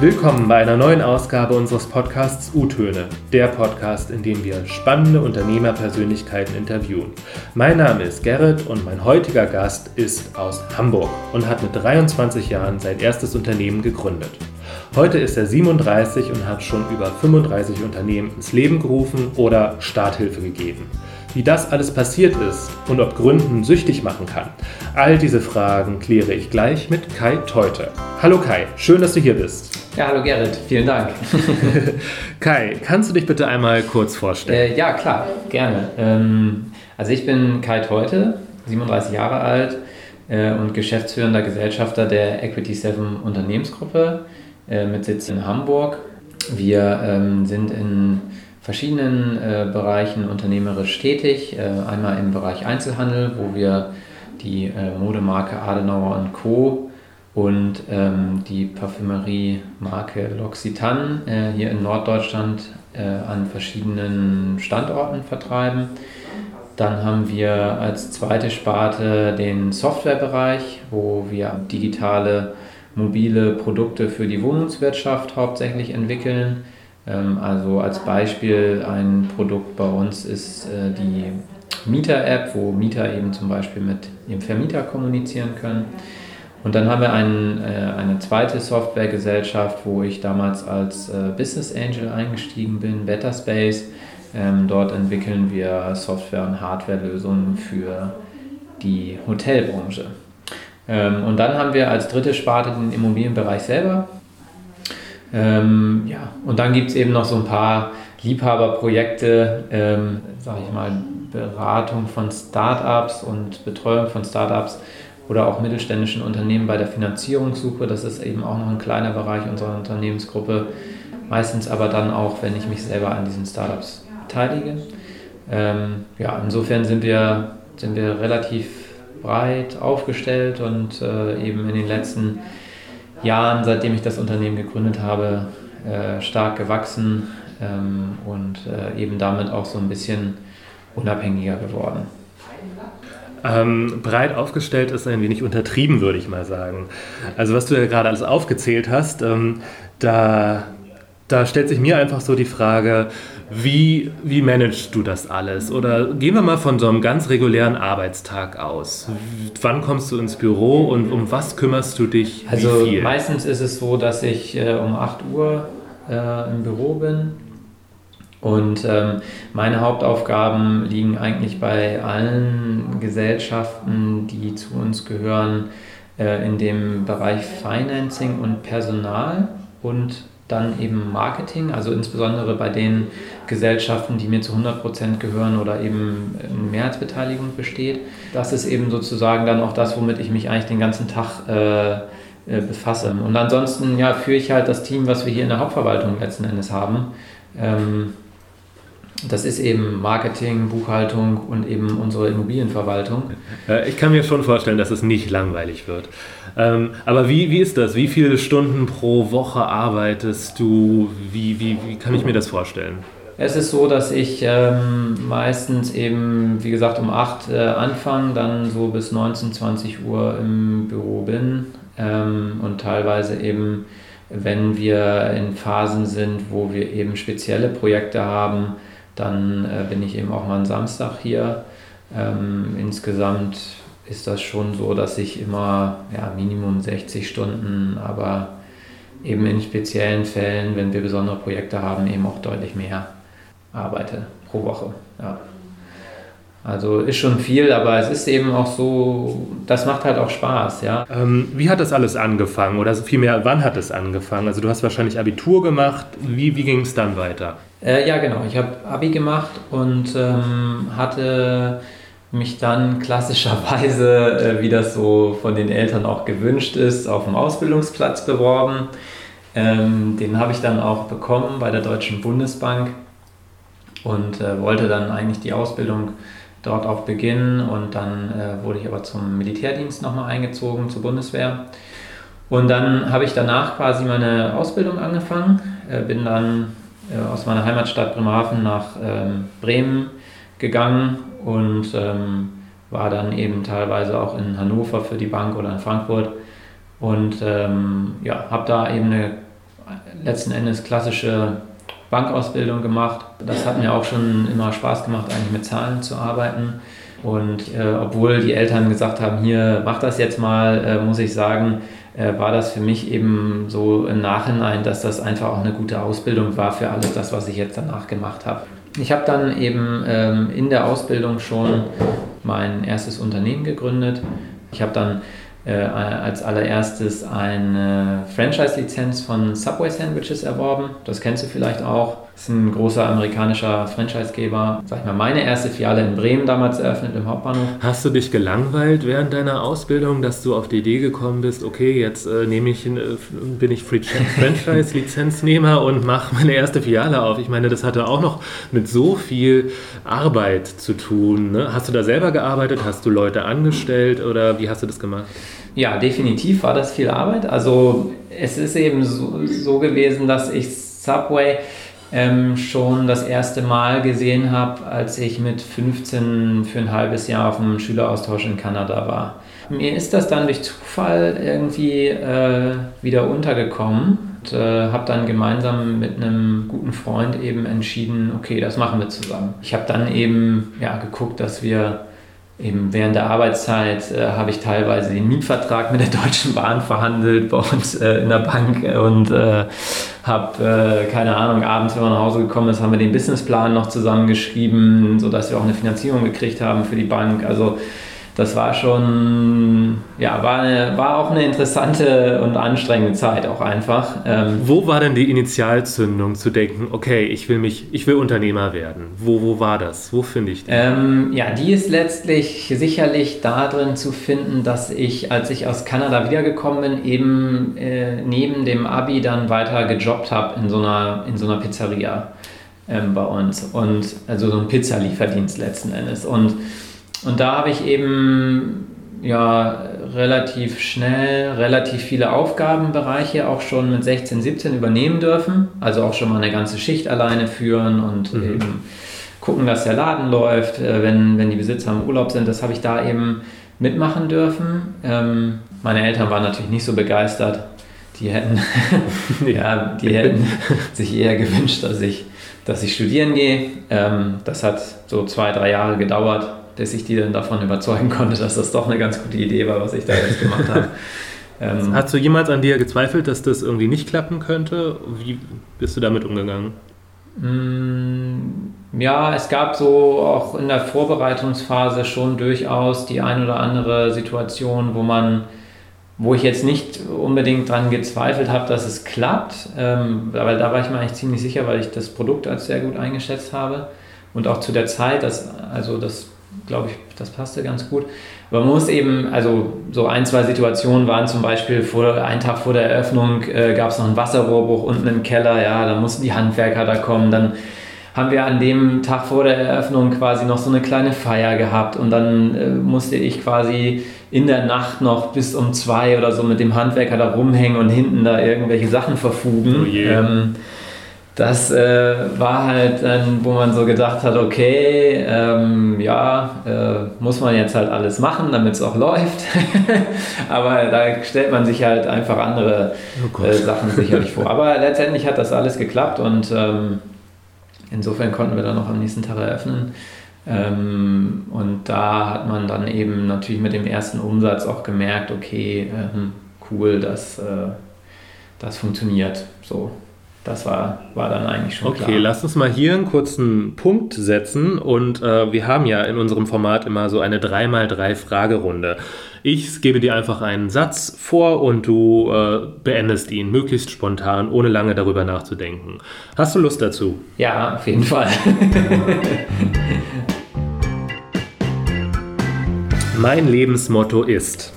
Willkommen bei einer neuen Ausgabe unseres Podcasts U-Töne, der Podcast, in dem wir spannende Unternehmerpersönlichkeiten interviewen. Mein Name ist Gerrit und mein heutiger Gast ist aus Hamburg und hat mit 23 Jahren sein erstes Unternehmen gegründet. Heute ist er 37 und hat schon über 35 Unternehmen ins Leben gerufen oder Starthilfe gegeben. Wie das alles passiert ist und ob Gründen süchtig machen kann, all diese Fragen kläre ich gleich mit Kai Teute. Hallo Kai, schön, dass du hier bist. Ja, hallo Gerrit, vielen Dank. Kai, kannst du dich bitte einmal kurz vorstellen? Äh, ja, klar, gerne. Ähm, also ich bin Kai Teute, 37 Jahre alt äh, und geschäftsführender Gesellschafter der Equity 7 Unternehmensgruppe äh, mit Sitz in Hamburg. Wir ähm, sind in verschiedenen äh, Bereichen unternehmerisch tätig. Äh, einmal im Bereich Einzelhandel, wo wir die äh, Modemarke Adenauer Co. und ähm, die Parfümerie-Marke L'Occitane äh, hier in Norddeutschland äh, an verschiedenen Standorten vertreiben. Dann haben wir als zweite Sparte den Softwarebereich, wo wir digitale mobile Produkte für die Wohnungswirtschaft hauptsächlich entwickeln. Ähm, also als Beispiel ein Produkt bei uns ist äh, die Mieter-App, wo Mieter eben zum Beispiel mit ihrem Vermieter kommunizieren können. Und dann haben wir ein, äh, eine zweite Softwaregesellschaft, wo ich damals als äh, Business Angel eingestiegen bin, Betterspace. Ähm, dort entwickeln wir Software- und Hardwarelösungen für die Hotelbranche. Ähm, und dann haben wir als dritte Sparte den Immobilienbereich selber. Ähm, ja, und dann gibt es eben noch so ein paar Liebhaberprojekte, ähm, sage ich mal, Beratung von Startups und Betreuung von Startups oder auch mittelständischen Unternehmen bei der Finanzierungssuche. Das ist eben auch noch ein kleiner Bereich unserer Unternehmensgruppe. Meistens aber dann auch, wenn ich mich selber an diesen Startups beteilige. Ähm, ja, insofern sind wir, sind wir relativ breit aufgestellt und äh, eben in den letzten Jahren, seitdem ich das Unternehmen gegründet habe, äh, stark gewachsen ähm, und äh, eben damit auch so ein bisschen unabhängiger geworden. Ähm, breit aufgestellt ist ein wenig untertrieben, würde ich mal sagen. Also was du ja gerade alles aufgezählt hast, ähm, da, da stellt sich mir einfach so die Frage, wie, wie managst du das alles? Oder gehen wir mal von so einem ganz regulären Arbeitstag aus. Wann kommst du ins Büro und um was kümmerst du dich? Also meistens ist es so, dass ich äh, um 8 Uhr äh, im Büro bin. Und ähm, meine Hauptaufgaben liegen eigentlich bei allen Gesellschaften, die zu uns gehören, äh, in dem Bereich Financing und Personal und dann eben Marketing, also insbesondere bei den Gesellschaften, die mir zu 100% gehören oder eben eine Mehrheitsbeteiligung besteht. Das ist eben sozusagen dann auch das, womit ich mich eigentlich den ganzen Tag äh, äh, befasse. Und ansonsten ja, führe ich halt das Team, was wir hier in der Hauptverwaltung letzten Endes haben. Ähm, das ist eben Marketing, Buchhaltung und eben unsere Immobilienverwaltung. Ich kann mir schon vorstellen, dass es nicht langweilig wird. Ähm, aber wie, wie ist das? Wie viele Stunden pro Woche arbeitest du? Wie, wie, wie kann ich mir das vorstellen? Es ist so, dass ich ähm, meistens eben, wie gesagt, um 8 äh, anfange, dann so bis 19, 20 Uhr im Büro bin ähm, und teilweise eben, wenn wir in Phasen sind, wo wir eben spezielle Projekte haben, dann äh, bin ich eben auch mal am Samstag hier. Ähm, insgesamt ist das schon so, dass ich immer ja, Minimum 60 Stunden, aber eben in speziellen Fällen, wenn wir besondere Projekte haben, eben auch deutlich mehr arbeite pro Woche. Ja. Also ist schon viel, aber es ist eben auch so, das macht halt auch Spaß, ja. Ähm, wie hat das alles angefangen oder vielmehr, wann hat es angefangen? Also du hast wahrscheinlich Abitur gemacht, wie, wie ging es dann weiter? Äh, ja, genau, ich habe Abi gemacht und ähm, hatte mich dann klassischerweise, äh, wie das so von den Eltern auch gewünscht ist, auf dem Ausbildungsplatz beworben. Ähm, den habe ich dann auch bekommen bei der Deutschen Bundesbank und äh, wollte dann eigentlich die Ausbildung dort auch beginnen und dann äh, wurde ich aber zum Militärdienst nochmal eingezogen, zur Bundeswehr. Und dann habe ich danach quasi meine Ausbildung angefangen, äh, bin dann äh, aus meiner Heimatstadt Bremerhaven nach ähm, Bremen gegangen und ähm, war dann eben teilweise auch in Hannover für die Bank oder in Frankfurt und ähm, ja, habe da eben eine letzten Endes klassische Bankausbildung gemacht. Das hat mir auch schon immer Spaß gemacht, eigentlich mit Zahlen zu arbeiten. Und äh, obwohl die Eltern gesagt haben, hier mach das jetzt mal, äh, muss ich sagen, äh, war das für mich eben so im Nachhinein, dass das einfach auch eine gute Ausbildung war für alles das, was ich jetzt danach gemacht habe. Ich habe dann eben ähm, in der Ausbildung schon mein erstes Unternehmen gegründet. Ich habe dann äh, als allererstes eine Franchise-Lizenz von Subway Sandwiches erworben. Das kennst du vielleicht auch. Das ist ein großer amerikanischer Franchisegeber. Sag ich mal, meine erste Filiale in Bremen damals eröffnet im Hauptbahnhof. Hast du dich gelangweilt während deiner Ausbildung, dass du auf die Idee gekommen bist, okay, jetzt äh, nehme ich, äh, bin ich Franchise-Lizenznehmer und mache meine erste Filiale auf? Ich meine, das hatte auch noch mit so viel Arbeit zu tun. Ne? Hast du da selber gearbeitet? Hast du Leute angestellt oder wie hast du das gemacht? Ja, definitiv war das viel Arbeit. Also es ist eben so, so gewesen, dass ich Subway ähm, schon das erste Mal gesehen habe, als ich mit 15 für ein halbes Jahr auf einem Schüleraustausch in Kanada war. Mir ist das dann durch Zufall irgendwie äh, wieder untergekommen und äh, habe dann gemeinsam mit einem guten Freund eben entschieden, okay, das machen wir zusammen. Ich habe dann eben ja, geguckt, dass wir eben während der Arbeitszeit äh, habe ich teilweise den Mietvertrag mit der Deutschen Bahn verhandelt bei uns äh, in der Bank und äh, habe, äh, keine Ahnung, abends, wenn man nach Hause gekommen ist, haben wir den Businessplan noch zusammengeschrieben, sodass wir auch eine Finanzierung gekriegt haben für die Bank. Also das war schon, ja, war, eine, war auch eine interessante und anstrengende Zeit auch einfach. Ähm, wo war denn die Initialzündung zu denken, okay, ich will mich, ich will Unternehmer werden? Wo, wo war das? Wo finde ich die? Ähm, ja, die ist letztlich sicherlich darin zu finden, dass ich, als ich aus Kanada wiedergekommen bin, eben äh, neben dem Abi dann weiter gejobbt habe in so einer, in so einer Pizzeria ähm, bei uns. Und also so ein Pizzalieferdienst letzten Endes. Und und da habe ich eben ja relativ schnell relativ viele Aufgabenbereiche auch schon mit 16, 17 übernehmen dürfen. Also auch schon mal eine ganze Schicht alleine führen und mhm. eben gucken, dass der Laden läuft, äh, wenn, wenn die Besitzer im Urlaub sind. Das habe ich da eben mitmachen dürfen. Ähm, meine Eltern waren natürlich nicht so begeistert. Die hätten, ja, die hätten sich eher gewünscht, dass ich, dass ich studieren gehe. Ähm, das hat so zwei, drei Jahre gedauert dass ich die dann davon überzeugen konnte, dass das doch eine ganz gute Idee war, was ich da jetzt gemacht habe. Ähm, Hast du jemals an dir gezweifelt, dass das irgendwie nicht klappen könnte? Wie bist du damit umgegangen? Mm, ja, es gab so auch in der Vorbereitungsphase schon durchaus die ein oder andere Situation, wo man, wo ich jetzt nicht unbedingt daran gezweifelt habe, dass es klappt, ähm, weil da war ich mir eigentlich ziemlich sicher, weil ich das Produkt als sehr gut eingeschätzt habe und auch zu der Zeit, dass, also das glaube ich, das passte ganz gut. Aber man muss eben, also so ein, zwei Situationen waren zum Beispiel, vor, einen Tag vor der Eröffnung äh, gab es noch einen Wasserrohrbruch unten im Keller, ja, da mussten die Handwerker da kommen, dann haben wir an dem Tag vor der Eröffnung quasi noch so eine kleine Feier gehabt und dann äh, musste ich quasi in der Nacht noch bis um zwei oder so mit dem Handwerker da rumhängen und hinten da irgendwelche Sachen verfugen. Oh ähm, das äh, war halt dann, wo man so gedacht hat, okay, ähm, ja, äh, muss man jetzt halt alles machen, damit es auch läuft. Aber da stellt man sich halt einfach andere oh äh, Sachen sicherlich vor. Aber letztendlich hat das alles geklappt und ähm, insofern konnten wir dann noch am nächsten Tag eröffnen. Ähm, und da hat man dann eben natürlich mit dem ersten Umsatz auch gemerkt, okay, ähm, cool, dass äh, das funktioniert. So. Das war, war dann eigentlich schon okay, klar. Okay, lass uns mal hier einen kurzen Punkt setzen. Und äh, wir haben ja in unserem Format immer so eine 3x3 Fragerunde. Ich gebe dir einfach einen Satz vor und du äh, beendest ihn möglichst spontan, ohne lange darüber nachzudenken. Hast du Lust dazu? Ja, auf jeden Fall. mein Lebensmotto ist.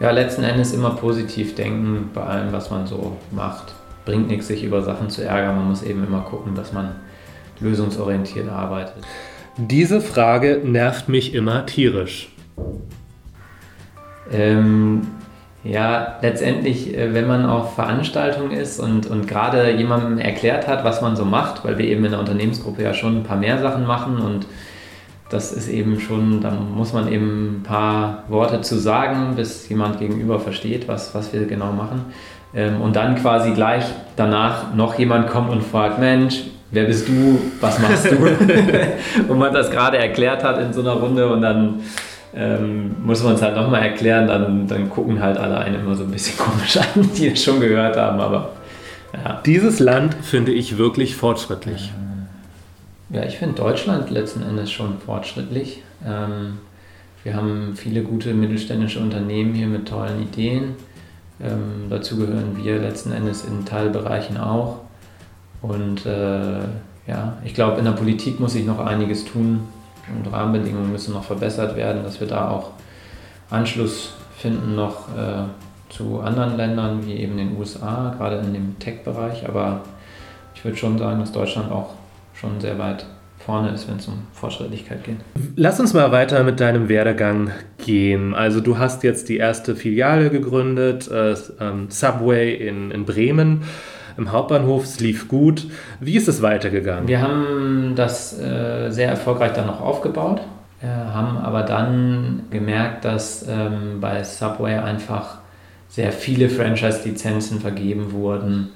Ja, letzten Endes immer positiv denken bei allem, was man so macht bringt nichts, sich über Sachen zu ärgern. Man muss eben immer gucken, dass man lösungsorientiert arbeitet. Diese Frage nervt mich immer tierisch. Ähm, ja, letztendlich, äh, wenn man auf Veranstaltungen ist und, und gerade jemandem erklärt hat, was man so macht, weil wir eben in der Unternehmensgruppe ja schon ein paar mehr Sachen machen und das ist eben schon, da muss man eben ein paar Worte zu sagen, bis jemand gegenüber versteht, was, was wir genau machen. Ähm, und dann quasi gleich danach noch jemand kommt und fragt, Mensch, wer bist du, was machst du? und man das gerade erklärt hat in so einer Runde und dann ähm, muss man es halt nochmal erklären, dann, dann gucken halt alle einen immer so ein bisschen komisch an, die es schon gehört haben, aber ja. Dieses Land finde ich wirklich fortschrittlich. Ja, ich finde Deutschland letzten Endes schon fortschrittlich. Ähm, wir haben viele gute mittelständische Unternehmen hier mit tollen Ideen. Ähm, dazu gehören wir letzten Endes in Teilbereichen auch. Und äh, ja, ich glaube, in der Politik muss sich noch einiges tun und Rahmenbedingungen müssen noch verbessert werden, dass wir da auch Anschluss finden noch äh, zu anderen Ländern wie eben den USA, gerade in dem Tech-Bereich. Aber ich würde schon sagen, dass Deutschland auch schon sehr weit vorne ist, wenn es um Fortschrittlichkeit geht. Lass uns mal weiter mit deinem Werdegang gehen. Also du hast jetzt die erste Filiale gegründet, äh, ähm, Subway in, in Bremen im Hauptbahnhof. Es lief gut. Wie ist es weitergegangen? Wir haben das äh, sehr erfolgreich dann noch aufgebaut, äh, haben aber dann gemerkt, dass ähm, bei Subway einfach sehr viele Franchise-Lizenzen vergeben wurden.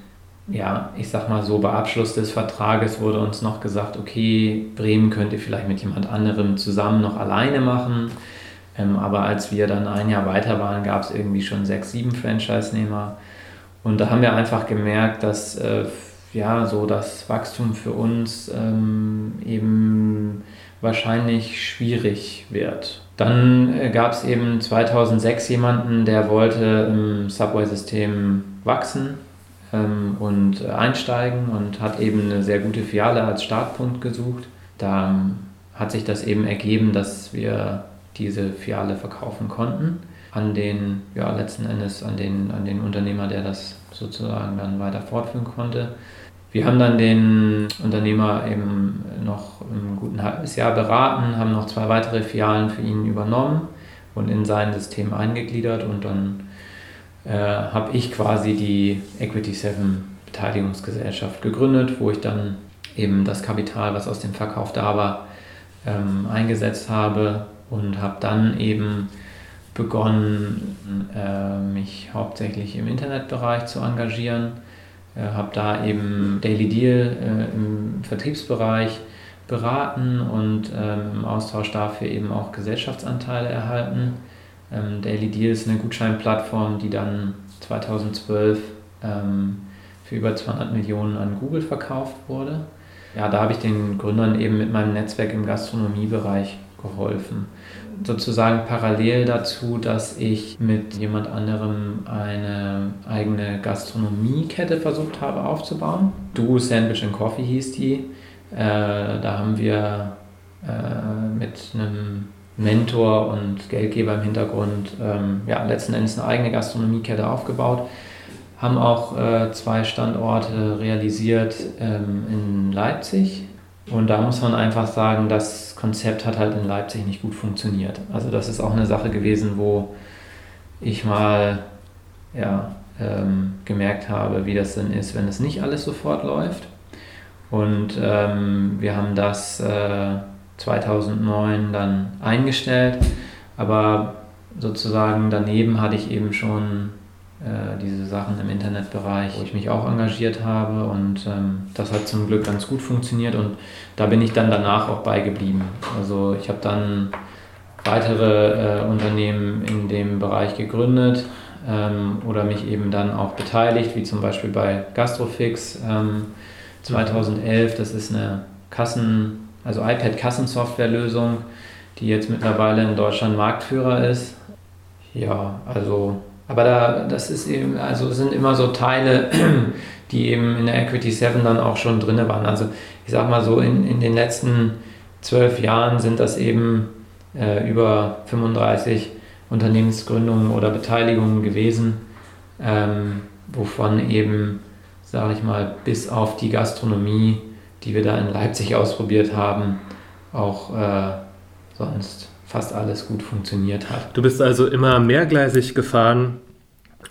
Ja, ich sag mal so, bei Abschluss des Vertrages wurde uns noch gesagt, okay, Bremen könnt ihr vielleicht mit jemand anderem zusammen noch alleine machen. Ähm, aber als wir dann ein Jahr weiter waren, gab es irgendwie schon sechs, sieben Franchise-Nehmer. Und da haben wir einfach gemerkt, dass äh, ja, so das Wachstum für uns ähm, eben wahrscheinlich schwierig wird. Dann äh, gab es eben 2006 jemanden, der wollte im Subway-System wachsen und äh, einsteigen und hat eben eine sehr gute Filiale als Startpunkt gesucht. Da ähm, hat sich das eben ergeben, dass wir diese Filiale verkaufen konnten an den, ja, letzten Endes an den, an den Unternehmer, der das sozusagen dann weiter fortführen konnte. Wir haben dann den Unternehmer eben noch ein guten halbes Jahr beraten, haben noch zwei weitere Filialen für ihn übernommen und in sein System eingegliedert und dann äh, habe ich quasi die Equity 7 Beteiligungsgesellschaft gegründet, wo ich dann eben das Kapital, was aus dem Verkauf da war, ähm, eingesetzt habe und habe dann eben begonnen, äh, mich hauptsächlich im Internetbereich zu engagieren äh, habe da eben Daily Deal äh, im Vertriebsbereich beraten und ähm, im Austausch dafür eben auch Gesellschaftsanteile erhalten. Ähm, Daily Deal ist eine Gutscheinplattform, die dann 2012 ähm, für über 200 Millionen an Google verkauft wurde. Ja, da habe ich den Gründern eben mit meinem Netzwerk im Gastronomiebereich geholfen sozusagen parallel dazu, dass ich mit jemand anderem eine eigene Gastronomiekette versucht habe aufzubauen. Du Sandwich and Coffee hieß die. Äh, da haben wir äh, mit einem Mentor und Geldgeber im Hintergrund ähm, ja, letzten Endes eine eigene Gastronomiekette aufgebaut. Haben auch äh, zwei Standorte realisiert ähm, in Leipzig und da muss man einfach sagen, das Konzept hat halt in Leipzig nicht gut funktioniert. Also das ist auch eine Sache gewesen, wo ich mal ja, ähm, gemerkt habe, wie das denn ist, wenn es nicht alles sofort läuft. Und ähm, wir haben das äh, 2009 dann eingestellt, aber sozusagen daneben hatte ich eben schon äh, diese Sachen im Internetbereich, wo ich mich auch engagiert habe und ähm, das hat zum Glück ganz gut funktioniert und da bin ich dann danach auch beigeblieben. Also ich habe dann weitere äh, Unternehmen in dem Bereich gegründet ähm, oder mich eben dann auch beteiligt, wie zum Beispiel bei Gastrofix ähm, 2011. Das ist eine Kassen, also iPad-Kassensoftwarelösung, die jetzt mittlerweile in Deutschland Marktführer ist. Ja, also aber da, das ist eben, also sind immer so Teile, die eben in der Equity 7 dann auch schon drin waren. Also ich sag mal so, in, in den letzten zwölf Jahren sind das eben äh, über 35 Unternehmensgründungen oder Beteiligungen gewesen, ähm, wovon eben, sage ich mal, bis auf die Gastronomie, die wir da in Leipzig ausprobiert haben, auch äh, sonst fast alles gut funktioniert hat. Du bist also immer mehrgleisig gefahren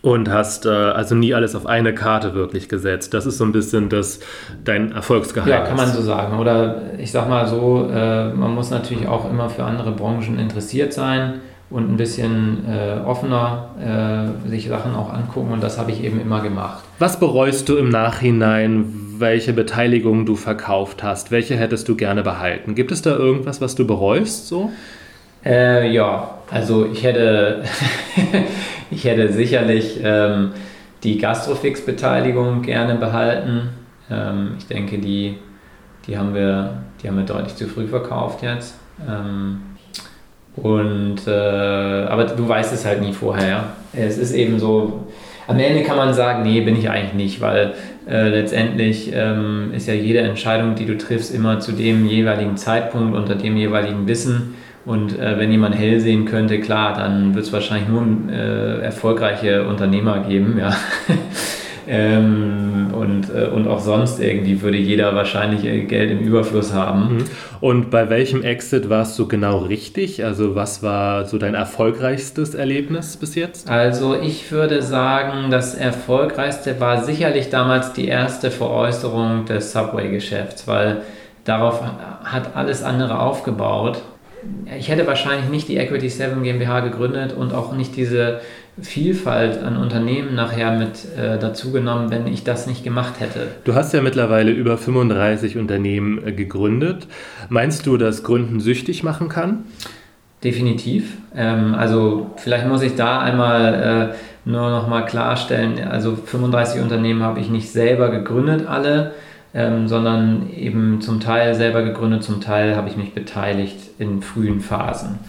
und hast äh, also nie alles auf eine Karte wirklich gesetzt. Das ist so ein bisschen das, dein Erfolgsgeheimnis. Ja, kann man so sagen. Oder ich sag mal so, äh, man muss natürlich auch immer für andere Branchen interessiert sein und ein bisschen äh, offener äh, sich Sachen auch angucken und das habe ich eben immer gemacht. Was bereust du im Nachhinein, welche Beteiligung du verkauft hast? Welche hättest du gerne behalten? Gibt es da irgendwas, was du bereust so? Äh, ja, also ich hätte, ich hätte sicherlich ähm, die Gastrofix-Beteiligung gerne behalten. Ähm, ich denke, die, die, haben wir, die haben wir deutlich zu früh verkauft jetzt. Ähm, und, äh, aber du weißt es halt nie vorher. Ja? Es ist eben so, am Ende kann man sagen, nee, bin ich eigentlich nicht, weil äh, letztendlich ähm, ist ja jede Entscheidung, die du triffst, immer zu dem jeweiligen Zeitpunkt, unter dem jeweiligen Wissen. Und äh, wenn jemand hell sehen könnte, klar, dann wird es wahrscheinlich nur äh, erfolgreiche Unternehmer geben, ja. Ähm, und, äh, und auch sonst irgendwie würde jeder wahrscheinlich äh, Geld im Überfluss haben. Mhm. Und bei welchem Exit warst du genau richtig? Also was war so dein erfolgreichstes Erlebnis bis jetzt? Also ich würde sagen, das erfolgreichste war sicherlich damals die erste Veräußerung des Subway-Geschäfts, weil darauf hat alles andere aufgebaut. Ich hätte wahrscheinlich nicht die Equity 7 GmbH gegründet und auch nicht diese Vielfalt an Unternehmen nachher mit äh, dazugenommen, wenn ich das nicht gemacht hätte. Du hast ja mittlerweile über 35 Unternehmen äh, gegründet. Meinst du, dass Gründen süchtig machen kann? Definitiv. Ähm, also vielleicht muss ich da einmal äh, nur noch mal klarstellen, also 35 Unternehmen habe ich nicht selber gegründet, alle, ähm, sondern eben zum Teil selber gegründet, zum Teil habe ich mich beteiligt in frühen Phasen.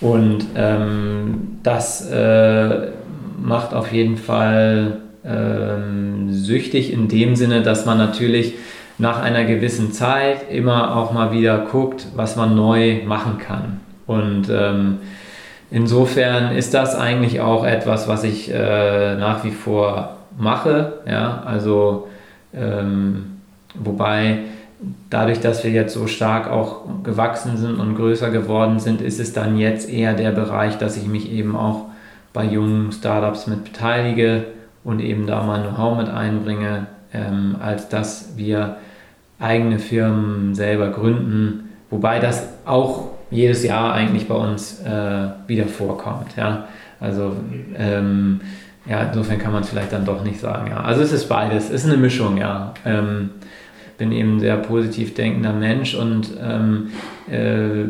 Und ähm, das äh, macht auf jeden Fall ähm, süchtig in dem Sinne, dass man natürlich nach einer gewissen Zeit immer auch mal wieder guckt, was man neu machen kann. Und ähm, insofern ist das eigentlich auch etwas, was ich äh, nach wie vor mache. Ja? Also, ähm, wobei dadurch, dass wir jetzt so stark auch gewachsen sind und größer geworden sind, ist es dann jetzt eher der Bereich, dass ich mich eben auch bei jungen Startups mit beteilige und eben da mal Know-how mit einbringe, ähm, als dass wir eigene Firmen selber gründen, wobei das auch jedes Jahr eigentlich bei uns äh, wieder vorkommt. Ja? Also ähm, ja, insofern kann man es vielleicht dann doch nicht sagen. Ja. Also es ist beides, es ist eine Mischung, ja. Ähm, bin eben ein sehr positiv denkender Mensch und ähm, äh,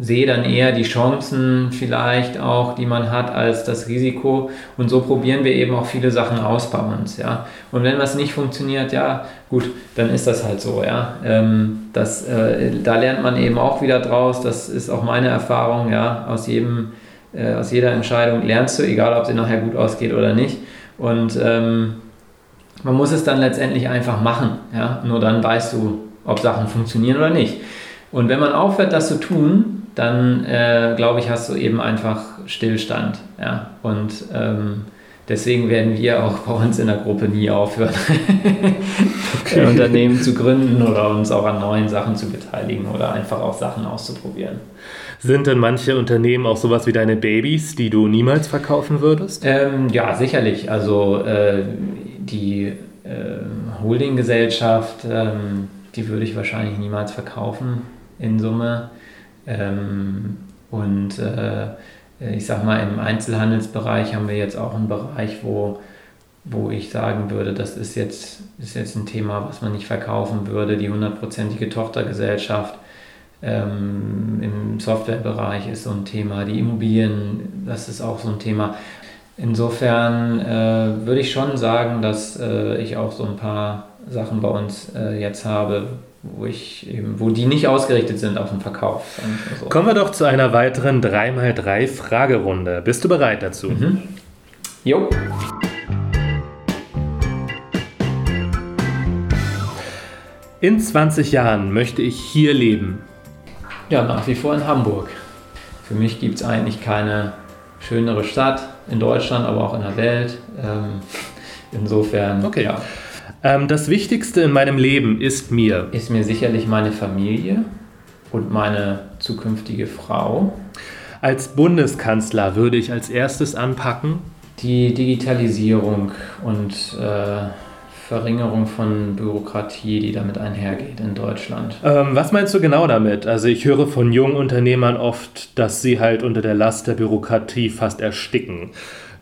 sehe dann eher die Chancen vielleicht auch, die man hat, als das Risiko. Und so probieren wir eben auch viele Sachen aus bei uns. Ja? Und wenn was nicht funktioniert, ja, gut, dann ist das halt so. Ja? Ähm, das, äh, da lernt man eben auch wieder draus. Das ist auch meine Erfahrung. Ja? Aus, jedem, äh, aus jeder Entscheidung lernst du, egal ob sie nachher gut ausgeht oder nicht. Und ähm, man muss es dann letztendlich einfach machen. Ja? Nur dann weißt du, ob Sachen funktionieren oder nicht. Und wenn man aufhört, das zu tun, dann äh, glaube ich, hast du eben einfach Stillstand. Ja? Und ähm, deswegen werden wir auch bei uns in der Gruppe nie aufhören, okay. Unternehmen zu gründen oder uns auch an neuen Sachen zu beteiligen oder einfach auch Sachen auszuprobieren. Sind denn manche Unternehmen auch sowas wie deine Babys, die du niemals verkaufen würdest? Ähm, ja, sicherlich. Also äh, die äh, Holdinggesellschaft, ähm, die würde ich wahrscheinlich niemals verkaufen in Summe. Ähm, und äh, ich sag mal, im Einzelhandelsbereich haben wir jetzt auch einen Bereich, wo, wo ich sagen würde, das ist jetzt, ist jetzt ein Thema, was man nicht verkaufen würde. Die hundertprozentige Tochtergesellschaft ähm, im Softwarebereich ist so ein Thema. Die Immobilien, das ist auch so ein Thema. Insofern äh, würde ich schon sagen, dass äh, ich auch so ein paar Sachen bei uns äh, jetzt habe, wo, ich eben, wo die nicht ausgerichtet sind auf den Verkauf. So. Kommen wir doch zu einer weiteren 3x3 Fragerunde. Bist du bereit dazu? Mhm. Jo. In 20 Jahren möchte ich hier leben. Ja, nach wie vor in Hamburg. Für mich gibt es eigentlich keine schönere Stadt in Deutschland, aber auch in der Welt. Ähm, insofern, okay. ja. Ähm, das Wichtigste in meinem Leben ist mir. Ist mir sicherlich meine Familie und meine zukünftige Frau. Als Bundeskanzler würde ich als erstes anpacken. Die Digitalisierung und äh, Verringerung von Bürokratie, die damit einhergeht in Deutschland. Ähm, was meinst du genau damit? Also ich höre von jungen Unternehmern oft, dass sie halt unter der Last der Bürokratie fast ersticken.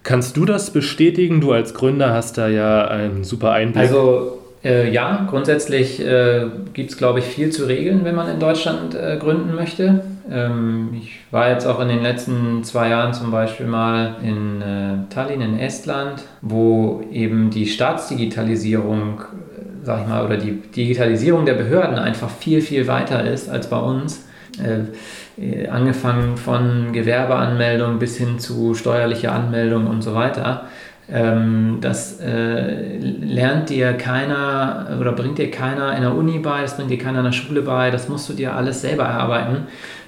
Kannst du das bestätigen? Du als Gründer hast da ja einen super Einblick. Also äh, ja, grundsätzlich äh, gibt es, glaube ich, viel zu regeln, wenn man in Deutschland äh, gründen möchte. Ähm, ich war jetzt auch in den letzten zwei Jahren zum Beispiel mal in äh, Tallinn in Estland, wo eben die Staatsdigitalisierung, äh, sag ich mal, oder die Digitalisierung der Behörden einfach viel, viel weiter ist als bei uns. Äh, angefangen von Gewerbeanmeldung bis hin zu steuerlicher Anmeldung und so weiter. Ähm, das äh, lernt dir keiner oder bringt dir keiner in der Uni bei, das bringt dir keiner in der Schule bei, das musst du dir alles selber erarbeiten.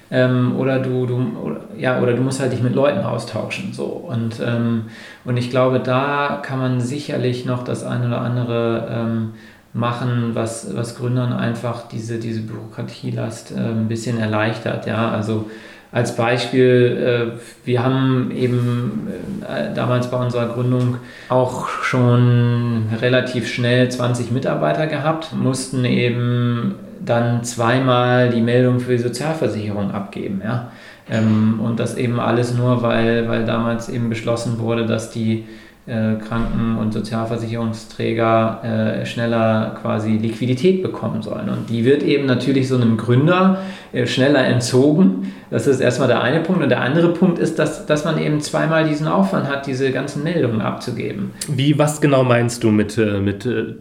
Ähm, oder du, du oder, ja, oder du musst halt dich mit Leuten austauschen. So. Und, ähm, und ich glaube, da kann man sicherlich noch das eine oder andere ähm, machen, was, was Gründern einfach diese, diese Bürokratielast äh, ein bisschen erleichtert. Ja? Also als Beispiel, äh, wir haben eben äh, damals bei unserer Gründung auch schon relativ schnell 20 Mitarbeiter gehabt, mussten eben dann zweimal die Meldung für die Sozialversicherung abgeben. Ja? Ähm, und das eben alles nur, weil, weil damals eben beschlossen wurde, dass die Kranken- und Sozialversicherungsträger äh, schneller quasi Liquidität bekommen sollen. Und die wird eben natürlich so einem Gründer äh, schneller entzogen. Das ist erstmal der eine Punkt. Und der andere Punkt ist, dass, dass man eben zweimal diesen Aufwand hat, diese ganzen Meldungen abzugeben. Wie, was genau meinst du mit, äh, mit äh,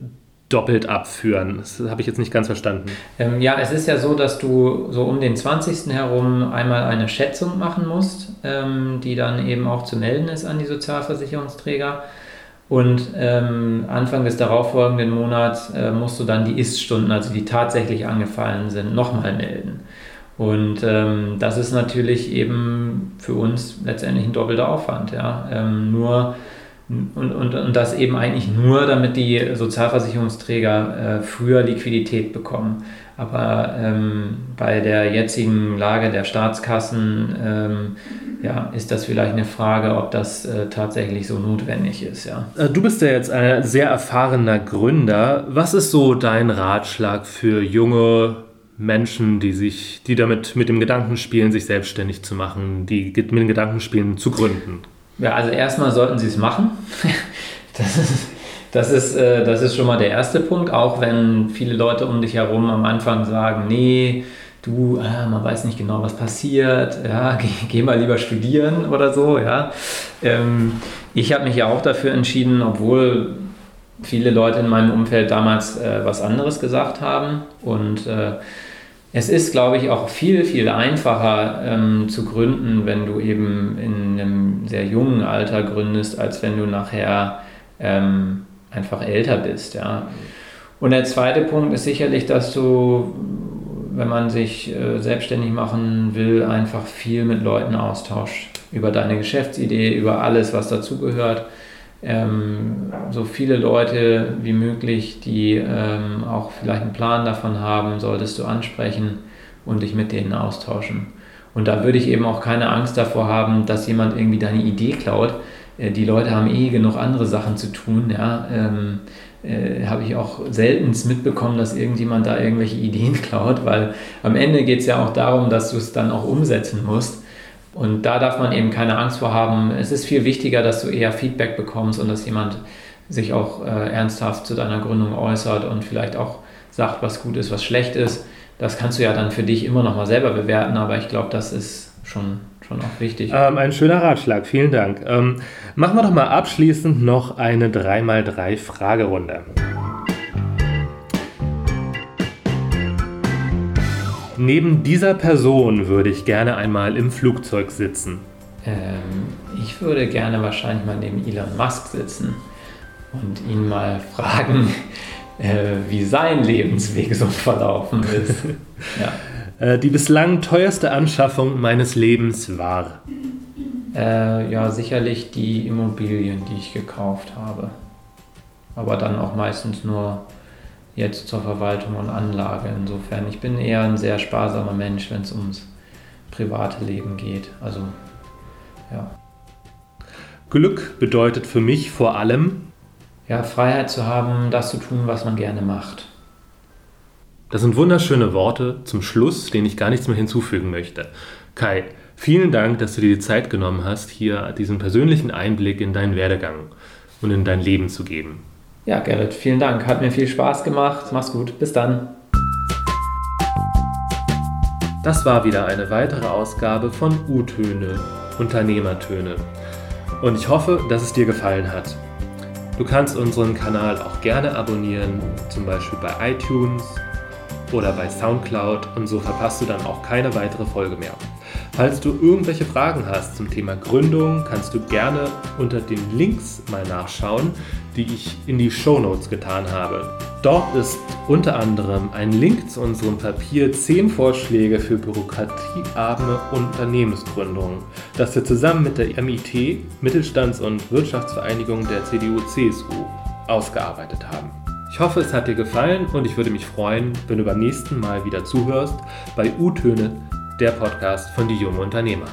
doppelt abführen. Das habe ich jetzt nicht ganz verstanden. Ähm, ja, es ist ja so, dass du so um den 20. herum einmal eine Schätzung machen musst, ähm, die dann eben auch zu melden ist an die Sozialversicherungsträger. Und ähm, Anfang des darauffolgenden Monats äh, musst du dann die Ist-Stunden, also die tatsächlich angefallen sind, nochmal melden. Und ähm, das ist natürlich eben für uns letztendlich ein doppelter Aufwand. Ja? Ähm, nur und, und, und das eben eigentlich nur, damit die Sozialversicherungsträger äh, früher Liquidität bekommen. Aber ähm, bei der jetzigen Lage der Staatskassen ähm, ja, ist das vielleicht eine Frage, ob das äh, tatsächlich so notwendig ist. Ja. Äh, du bist ja jetzt ein sehr erfahrener Gründer. Was ist so dein Ratschlag für junge Menschen, die sich, die damit mit dem Gedanken spielen, sich selbstständig zu machen, die mit dem Gedanken spielen, zu gründen? Ja, also erstmal sollten sie es machen. Das ist, das, ist, äh, das ist schon mal der erste Punkt, auch wenn viele Leute um dich herum am Anfang sagen, nee, du, äh, man weiß nicht genau, was passiert, ja, geh, geh mal lieber studieren oder so. Ja. Ähm, ich habe mich ja auch dafür entschieden, obwohl viele Leute in meinem Umfeld damals äh, was anderes gesagt haben und äh, es ist, glaube ich, auch viel, viel einfacher ähm, zu gründen, wenn du eben in einem sehr jungen Alter gründest, als wenn du nachher ähm, einfach älter bist. Ja. Und der zweite Punkt ist sicherlich, dass du, wenn man sich äh, selbstständig machen will, einfach viel mit Leuten austauscht über deine Geschäftsidee, über alles, was dazugehört ähm, so viele Leute wie möglich, die ähm, auch vielleicht einen Plan davon haben, solltest du ansprechen und dich mit denen austauschen. Und da würde ich eben auch keine Angst davor haben, dass jemand irgendwie deine Idee klaut. Äh, die Leute haben eh genug andere Sachen zu tun. Ja? Ähm, äh, habe ich auch seltenst mitbekommen, dass irgendjemand da irgendwelche Ideen klaut, weil am Ende geht es ja auch darum, dass du es dann auch umsetzen musst. Und da darf man eben keine Angst vor haben. Es ist viel wichtiger, dass du eher Feedback bekommst und dass jemand sich auch äh, ernsthaft zu deiner Gründung äußert und vielleicht auch sagt, was gut ist, was schlecht ist. Das kannst du ja dann für dich immer noch mal selber bewerten, aber ich glaube, das ist schon, schon auch wichtig. Ähm, ein schöner Ratschlag, vielen Dank. Ähm, machen wir doch mal abschließend noch eine 3x3 Neben dieser Person würde ich gerne einmal im Flugzeug sitzen. Ähm, ich würde gerne wahrscheinlich mal neben Elon Musk sitzen und ihn mal fragen, äh, wie sein Lebensweg so verlaufen ist. ja. äh, die bislang teuerste Anschaffung meines Lebens war? Äh, ja, sicherlich die Immobilien, die ich gekauft habe. Aber dann auch meistens nur jetzt zur Verwaltung und Anlage. Insofern, ich bin eher ein sehr sparsamer Mensch, wenn es ums private Leben geht. Also, ja. Glück bedeutet für mich vor allem ja, Freiheit zu haben, das zu tun, was man gerne macht. Das sind wunderschöne Worte zum Schluss, denen ich gar nichts mehr hinzufügen möchte. Kai, vielen Dank, dass du dir die Zeit genommen hast, hier diesen persönlichen Einblick in deinen Werdegang und in dein Leben zu geben. Ja, Gerrit, vielen Dank. Hat mir viel Spaß gemacht. Mach's gut. Bis dann. Das war wieder eine weitere Ausgabe von U-Töne, Unternehmertöne. Und ich hoffe, dass es dir gefallen hat. Du kannst unseren Kanal auch gerne abonnieren, zum Beispiel bei iTunes oder bei SoundCloud und so verpasst du dann auch keine weitere Folge mehr. Falls du irgendwelche Fragen hast zum Thema Gründung, kannst du gerne unter den Links mal nachschauen, die ich in die Show Notes getan habe. Dort ist unter anderem ein Link zu unserem Papier 10 Vorschläge für bürokratiearme Unternehmensgründungen, das wir zusammen mit der MIT, Mittelstands- und Wirtschaftsvereinigung der CDU-CSU, ausgearbeitet haben. Ich hoffe, es hat dir gefallen und ich würde mich freuen, wenn du beim nächsten Mal wieder zuhörst bei U-Töne, der Podcast von Die Junge Unternehmer.